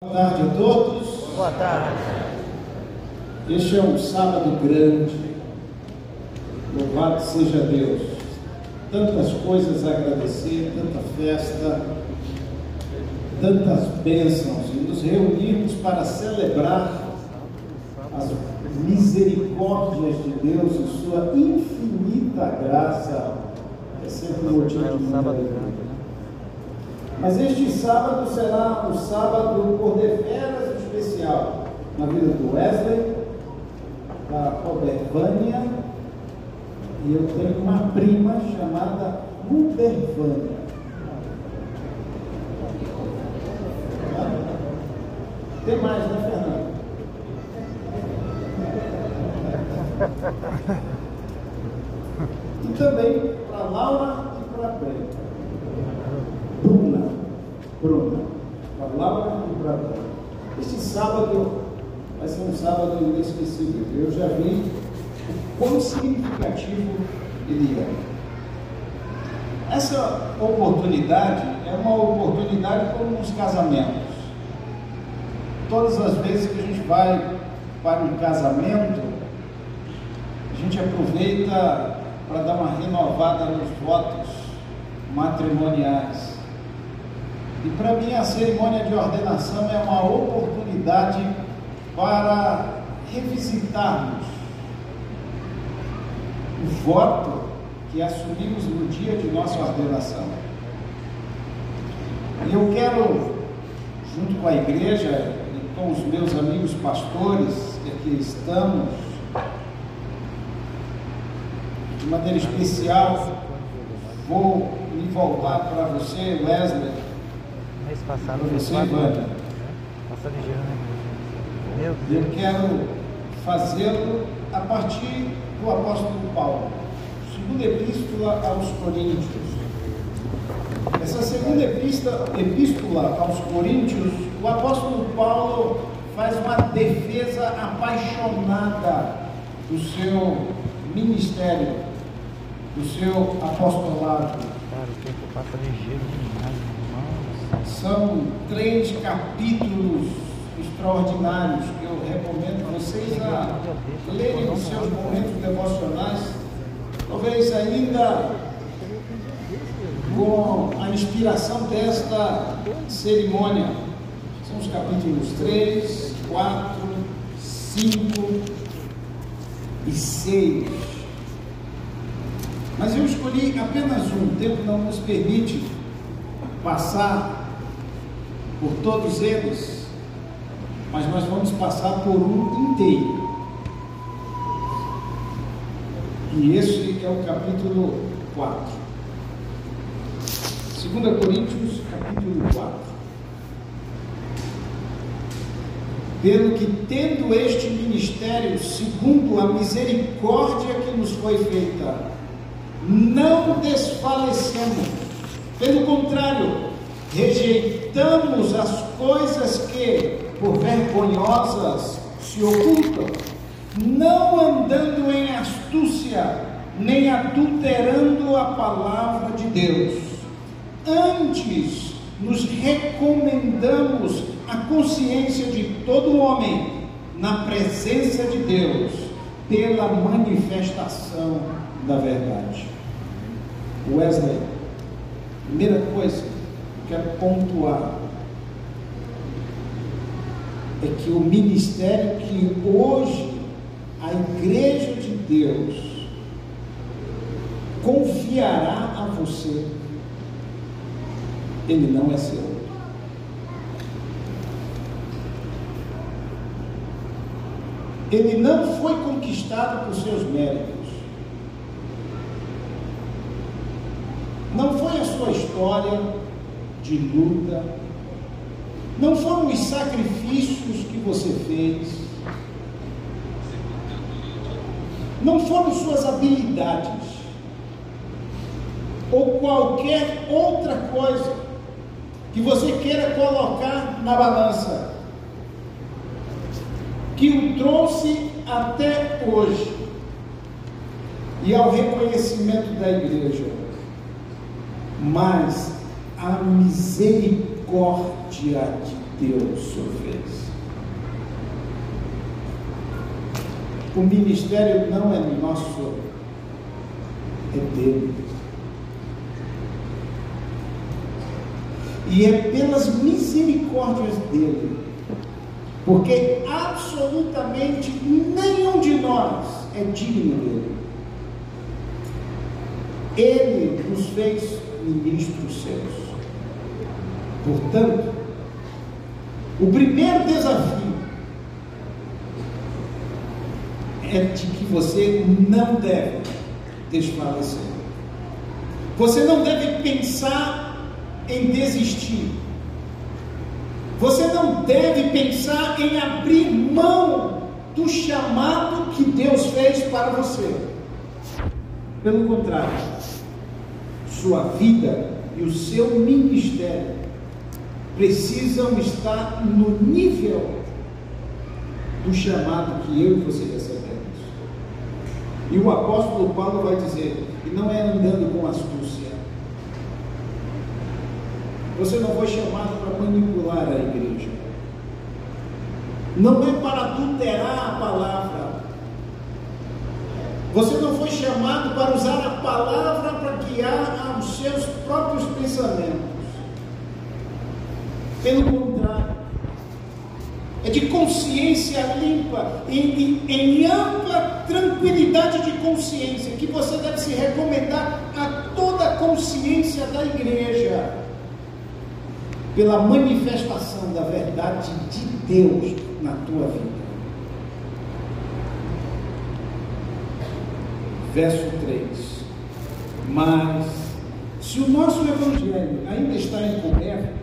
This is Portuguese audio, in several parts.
Boa tarde a todos. Boa tarde. Este é um sábado grande. Louvado seja Deus. Tantas coisas a agradecer, tanta festa, tantas bênçãos e nos reunirmos para celebrar as misericórdias de Deus e sua infinita graça. É sempre um motivo de muita alegria. Mas este sábado será um sábado por deveras especial na vida do Wesley, da Robervânia, e eu tenho uma prima chamada Ubervânia. Tem mais, né, Fernando? E também para Laura e para Brenda. Bruna. Bruna. Para Laura e para Bruna. Este sábado vai ser um Eu já vi o quão significativo ele é. Essa oportunidade é uma oportunidade como nos casamentos. Todas as vezes que a gente vai para um casamento, a gente aproveita para dar uma renovada nos votos matrimoniais. E para mim a cerimônia de ordenação é uma oportunidade para revisitarmos o voto que assumimos no dia de nossa ordenação. E eu quero, junto com a igreja e com os meus amigos pastores que aqui estamos, de maneira especial, vou me voltar para você, Wesley. Mês passado Para você, Ivana. Passa ligeiro, né? Meu E eu Deus. quero fazê-lo a partir do apóstolo Paulo. Segunda epístola aos Coríntios. Essa segunda epístola, aos Coríntios, o apóstolo Paulo faz uma defesa apaixonada do seu ministério, do seu apostolado. Cara, o tempo passa ligeiro demais, irmãos. São três capítulos extraordinários que eu recomendo vocês a lerem nos seus momentos devocionais, talvez ainda com a inspiração desta cerimônia. São os capítulos 3, 4, 5 e 6. Mas eu escolhi apenas um, o tempo não nos permite passar por todos eles, mas nós vamos passar por um inteiro. E esse é o capítulo 4. 2 Coríntios, capítulo 4. Pelo que, tendo este ministério, segundo a misericórdia que nos foi feita, não desfalecemos. Pelo contrário, rejeitamos as coisas que, por vergonhosas, se ocultam, não andando em astúcia, nem adulterando a palavra de Deus. Antes, nos recomendamos a consciência de todo homem na presença de Deus, pela manifestação da verdade. Wesley, primeira coisa eu quero pontuar é que o ministério que hoje a Igreja de Deus confiará a você, ele não é seu. Ele não foi conquistado por seus méritos. Não foi a sua história de luta. Não foram os sacrifícios que você fez. Não foram suas habilidades. Ou qualquer outra coisa que você queira colocar na balança que o trouxe até hoje e ao reconhecimento da igreja, mas a misericórdia de Deus fez. O ministério não é nosso, é dele. E é pelas misericórdias dele, porque absolutamente nenhum de nós é digno dele. Ele nos fez ministros seus. Portanto, o primeiro desafio é de que você não deve desfalecer. Você não deve pensar em desistir. Você não deve pensar em abrir mão do chamado que Deus fez para você. Pelo contrário, sua vida e o seu ministério precisam estar no nível do chamado que eu e você recebemos. E o apóstolo Paulo vai dizer, e não é andando com astúcia. Você não foi chamado para manipular a igreja. Não é para adulterar a palavra. Você não foi chamado para usar a palavra para guiar os seus próprios pensamentos. Pelo contrário, é de consciência limpa, em, em, em, ampla tranquilidade de consciência, que você deve se recomendar a toda a consciência da igreja, pela manifestação da verdade de Deus na tua vida. Verso 3: Mas, se o nosso evangelho ainda está encoberto,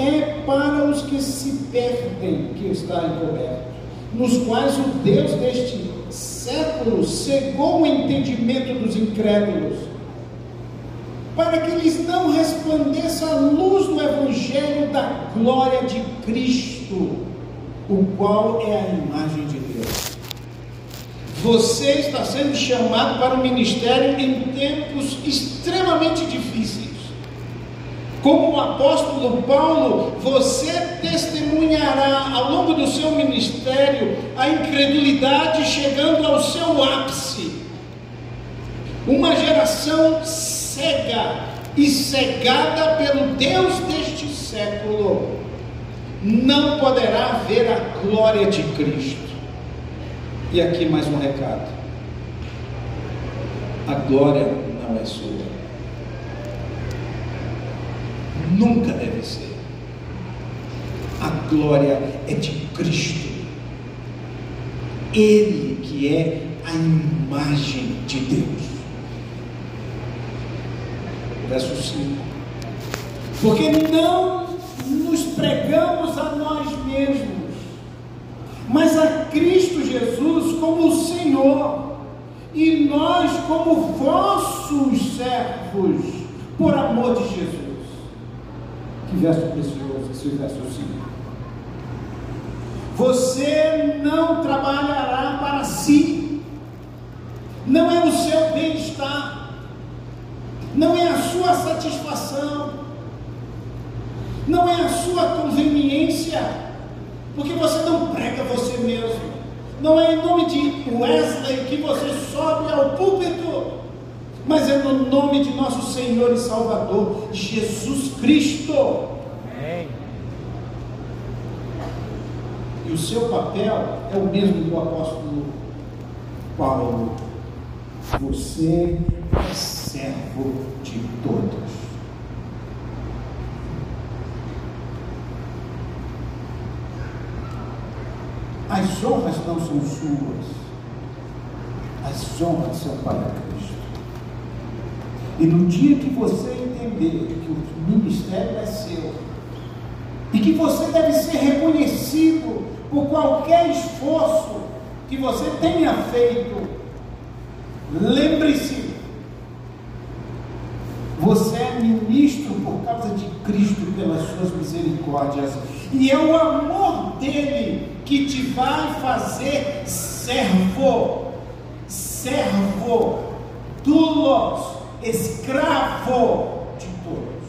é para os que se perdem que está encoberto, nos quais o Deus deste século cegou o entendimento dos incrédulos, para que lhes não resplandeça a luz do Evangelho da glória de Cristo, o qual é a imagem de Deus. Você está sendo chamado para o ministério em tempos extremamente difíceis. Como o apóstolo Paulo, você testemunhará ao longo do seu ministério a incredulidade chegando ao seu ápice. Uma geração cega e cegada pelo Deus deste século não poderá ver a glória de Cristo. E aqui mais um recado: a glória não é sua. Nunca deve ser. A glória é de Cristo. Ele que é a imagem de Deus. Verso 5. Porque não nos pregamos a nós mesmos, mas a Cristo Jesus como o Senhor, e nós como vossos servos, por amor de Jesus. Que verso precioso esse verso 5. Você não trabalhará para si, não é o seu bem-estar, não é a sua satisfação, não é a sua conveniência, porque você não prega você mesmo, não é em nome de Wesley que você sobe ao púlpito, mas é no nome de nosso Senhor e Salvador, Jesus Cristo. Amém. E o seu papel é o mesmo do apóstolo Paulo. Você é servo de todos. As honras não são suas, as honras são para. E no dia que você entender que o ministério é seu, e que você deve ser reconhecido por qualquer esforço que você tenha feito, lembre-se, você é ministro por causa de Cristo pelas suas misericórdias, e é o amor dele que te vai fazer servo, servo, doulos, escravo de todos.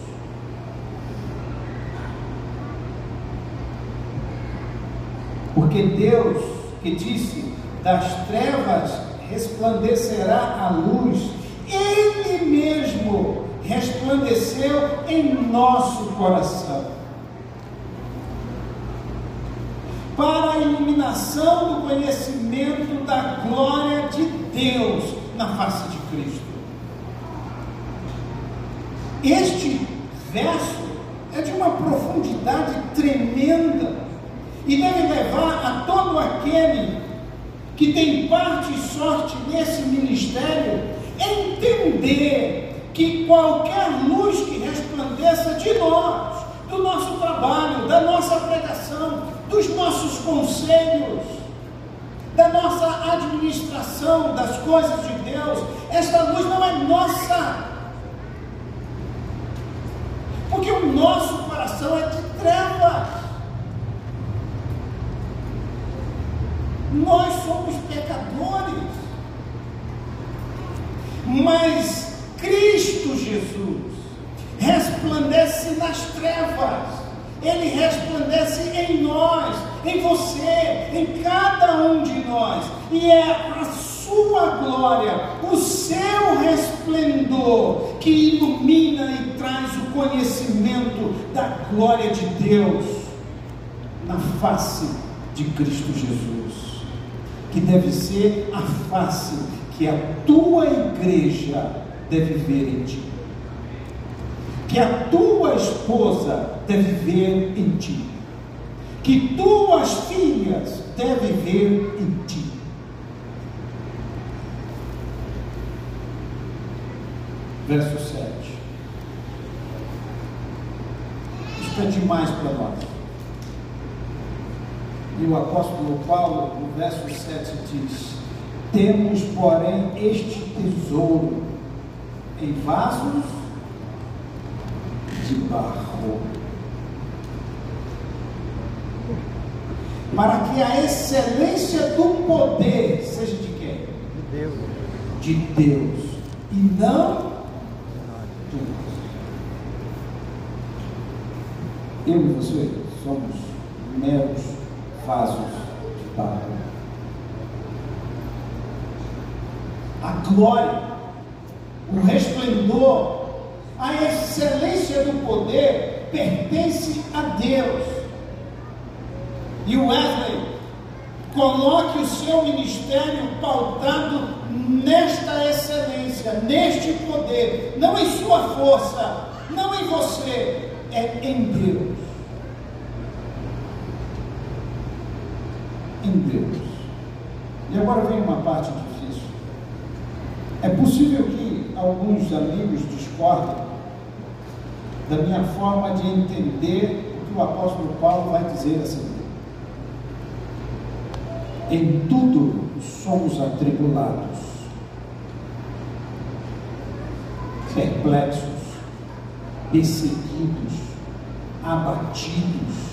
Porque Deus que disse: das trevas resplandecerá a luz, Ele mesmo resplandeceu em nosso coração. para a iluminação do conhecimento da glória de Deus na face de Cristo. Este verso é de uma profundidade tremenda e deve levar a todo aquele que tem parte e sorte nesse ministério entender que qualquer luz que resplandeça de nós, do nosso trabalho, da nossa pregação, dos nossos conselhos, da nossa administração das coisas de Deus, esta luz não é nossa, nosso coração é de trevas. Nós somos pecadores. Mas Cristo Jesus resplandece nas trevas. Ele resplandece em nós, em você, em cada um de nós. E é a sua glória, o seu resplendor, que ilumina e traz o conhecimento da glória de Deus na face de Cristo Jesus que deve ser a face que a tua igreja deve ver em ti. Que a tua esposa deve ver em ti. Que tuas filhas devem ver em ti. Verso 7. Isso é demais para nós. E o apóstolo Paulo, no verso 7, diz: Temos, porém, este tesouro em vasos de barro, para que a excelência do poder seja de quem? De Deus. De Deus, e não de nós. Eu e você somos meros vasos de barro. A glória, o resplendor, a excelência do poder pertence a Deus. E o Wesley coloque o seu ministério pautado nesta excelência, neste poder, não em sua força, não em você, é em Deus. em Deus. E agora vem uma parte difícil. É possível que alguns amigos discordem da minha forma de entender o que o apóstolo Paulo vai dizer assim. Em tudo somos atribulados, perplexos, perseguidos, abatidos,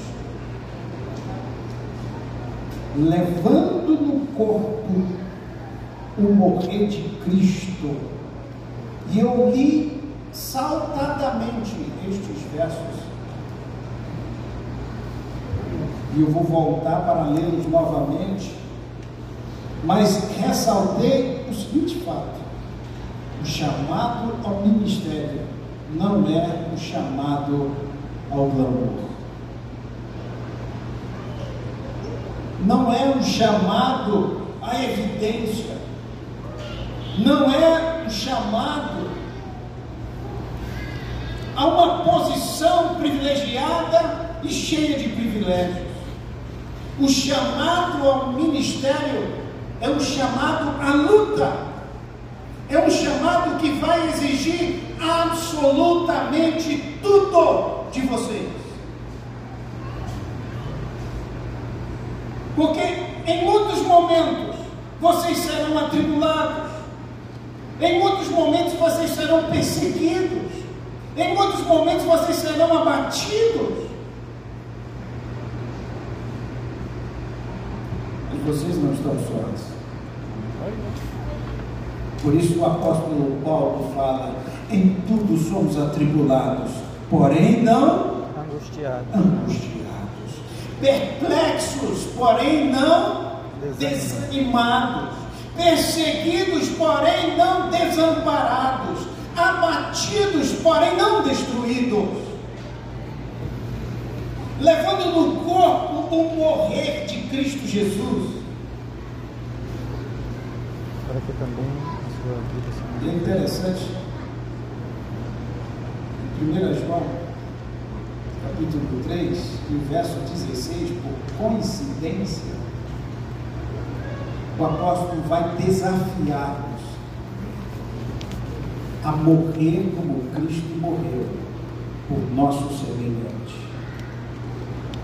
levando no corpo o morrer de Cristo. E eu li saltadamente estes versos. E eu vou voltar para lê-los novamente. Mas ressaltei o seguinte fato: o chamado ao ministério não é o chamado ao glamour. não é um chamado à evidência, não é um chamado a uma posição privilegiada e cheia de privilégios. O chamado ao ministério é um chamado à luta, é um chamado que vai exigir absolutamente tudo de vocês. Porque em muitos momentos vocês serão atribulados, em muitos momentos vocês serão perseguidos, em muitos momentos vocês serão abatidos. E vocês não estão sós. Por isso o apóstolo Paulo fala: em tudo somos atribulados, porém não Angustiados. angustiados perplexos, porém não desanimados, perseguidos, porém não desamparados, abatidos, porém não destruídos, levando no corpo o morrer de Cristo Jesus. Para que também a sua vida se E é interessante, em 1 João, capítulo 3, no verso 16, por coincidência, o apóstolo vai desafiar-nos a morrer como Cristo morreu por nosso semelhante.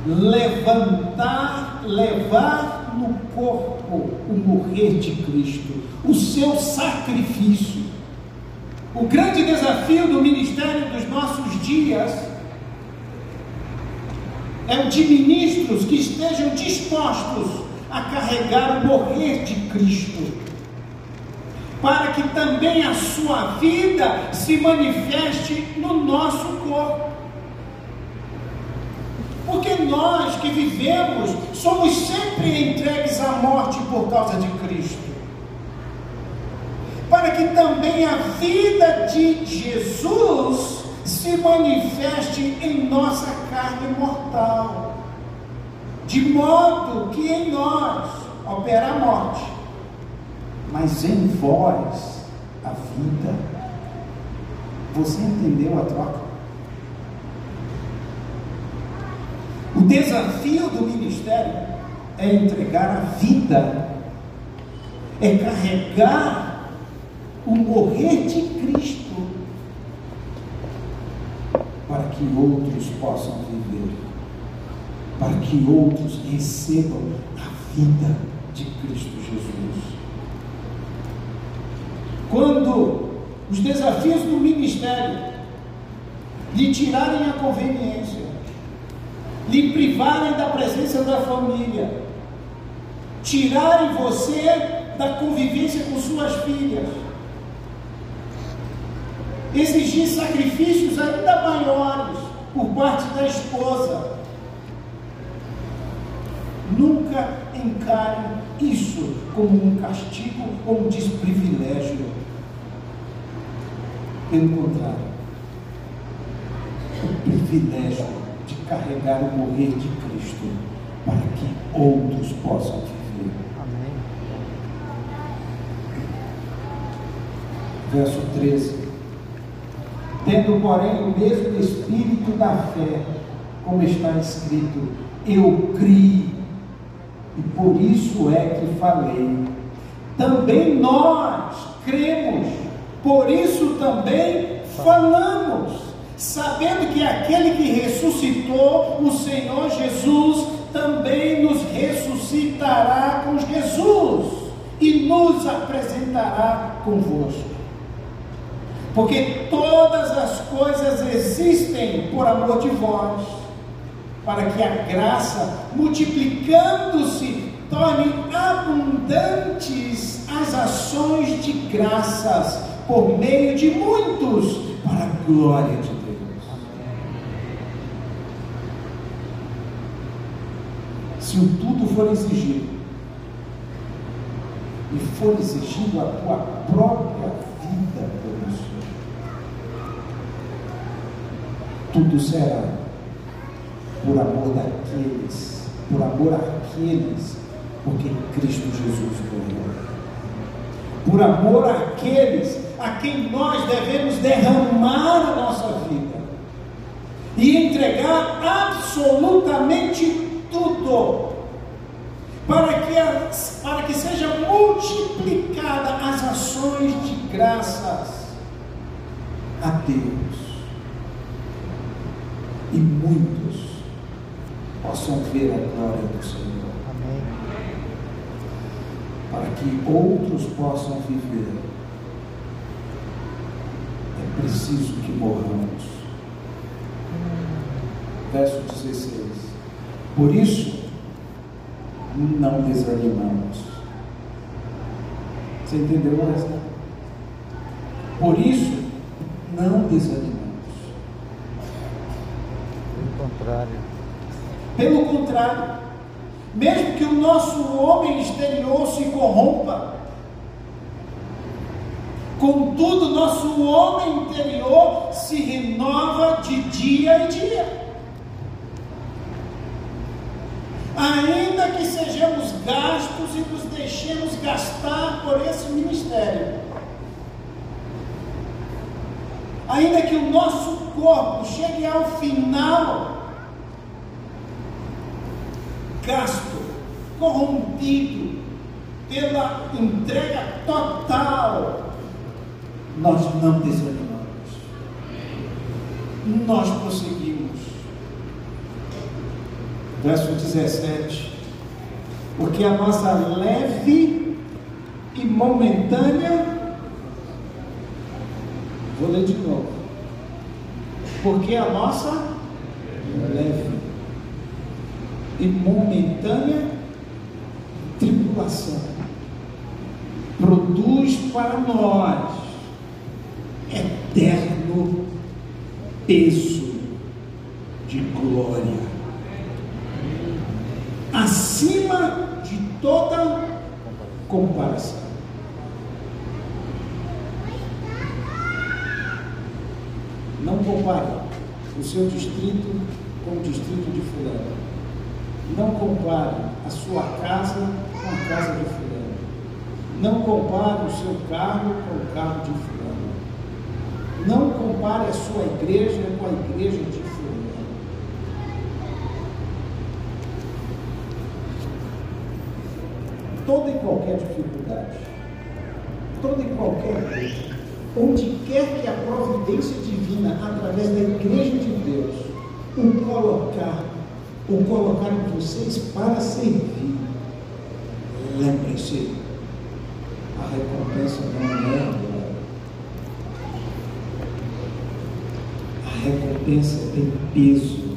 Levantar, levar no corpo o morrer de Cristo, o seu sacrifício. O grande desafio do ministério dos nossos dias é o de ministros que estejam dispostos a carregar o morrer de Cristo, para que também a sua vida se manifeste no nosso corpo. Porque nós que vivemos somos sempre entregues à morte por causa de Cristo. Para que também a vida de Jesus se manifeste em nossa carne mortal. De modo que em nós opera a morte, mas em vós a vida. Você entendeu a troca? O desafio do ministério é entregar a vida, é carregar o morrer de Cristo para que outros possam viver, para que outros recebam a vida de Cristo Jesus. Quando os desafios do ministério lhe tirarem a conveniência, lhe privarem da presença da família, tirarem você da convivência com suas filhas, exigir sacrifícios ainda maiores por parte da esposa. Nunca encare isso como um castigo ou um desprivilégio. Pelo contrário, o privilégio carregar o morrer de Cristo para que outros possam viver. Amém. Verso 13. Tendo, porém, o mesmo espírito da fé, como está escrito, eu criei, e por isso é que falei. Também nós cremos, por isso também falamos, sabendo que aquele que ressuscitou o Senhor Jesus também nos ressuscitará com Jesus e nos apresentará convosco. Porque todas as coisas existem por amor de vós, para que a graça, multiplicando-se, torne abundantes as ações de graças por meio de muitos, para a glória de Deus. Se o tudo for exigido, e for exigido a tua própria vida por isso, tudo será por amor daqueles, por amor àqueles, porque Cristo Jesus morreu. Por amor àqueles a quem nós devemos derramar a nossa vida e entregar absolutamente tudo para que, as, para que seja multiplicada as ações de graças a Deus e muitos possam ver a glória do Senhor, Amém. para que outros possam viver. É preciso que morramos. Verso 16. Por isso, não desanimamos. Você entendeu essa? Por isso, não desanimamos. Pelo contrário. Pelo contrário, mesmo que o nosso homem exterior se corrompa, contudo, nosso homem interior se renova de dia em dia. Ainda que sejamos gastos e nos deixemos gastar por esse ministério, ainda que o nosso corpo chegue ao final gasto, corrompido pela entrega total, nós não desanimamos. Nós prosseguimos. Verso 17. Porque a nossa leve e momentânea. Vou ler de novo. Porque a nossa leve e momentânea tribulação produz para nós eterno peso de glória acima de toda comparação. Não compare o seu distrito com o distrito de fulano. Não compare a sua casa com a casa de fulano. Não compare o seu carro com o carro de fulano. Não compare a sua igreja com a igreja de fulano. Toda e qualquer dificuldade, toda e qualquer coisa, onde quer que a providência igreja de Deus, o colocar o colocar em vocês para servir. Lembre-se, a recompensa não é agora. A recompensa tem peso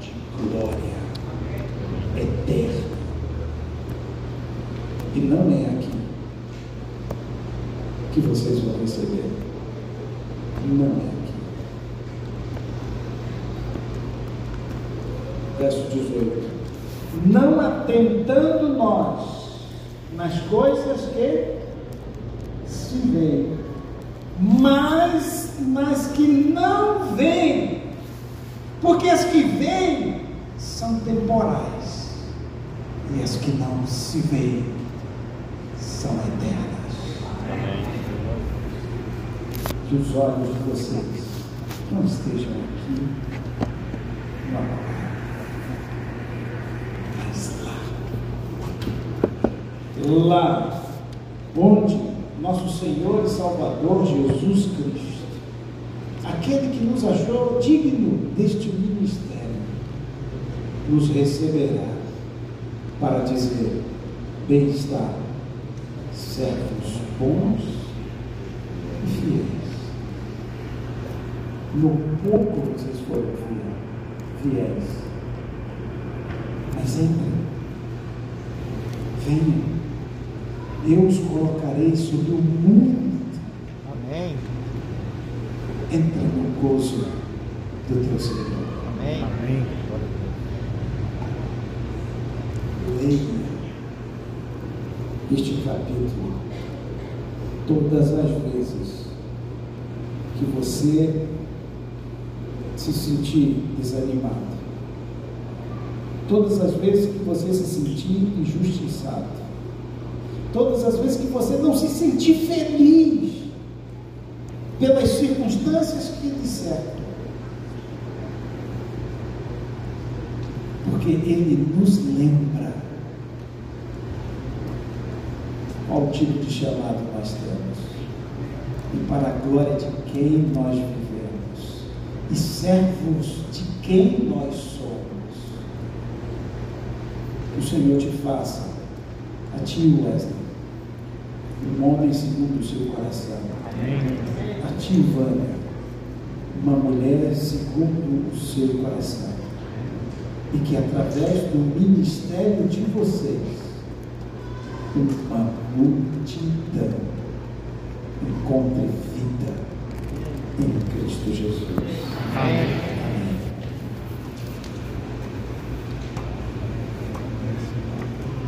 de glória eterna. E não é aqui que vocês vão receber. Não é verso 18: Não atentando nós nas coisas que se veem, mas nas que não vêm, porque as que vêm são temporais, e as que não se veem são eternas. Que os olhos de vocês não estejam aqui, não lá onde nosso Senhor e Salvador Jesus Cristo, aquele que nos achou digno deste ministério, nos receberá para dizer: bem-estar, servos bons e fiéis. No pouco vocês foram fiéis, mas entrem, venham eu os colocarei sobre o mundo. Amém. Entra no gozo do teu Senhor. Amém. Amém. Leia este capítulo todas as vezes que você se sentir desanimado. Todas as vezes que você se sentir injustiçado Todas as vezes que você não se sentir feliz pelas circunstâncias que lhe cercam. Porque Ele nos lembra qual tipo de chamado nós temos e para a glória de quem nós vivemos e servos de quem nós somos. Que o Senhor te faça a ti, Wesley, um homem segundo o seu coração. A ti, Vânia, uma mulher segundo o seu coração. E que através do ministério de vocês, uma multidão encontre vida em Cristo Jesus. Amém.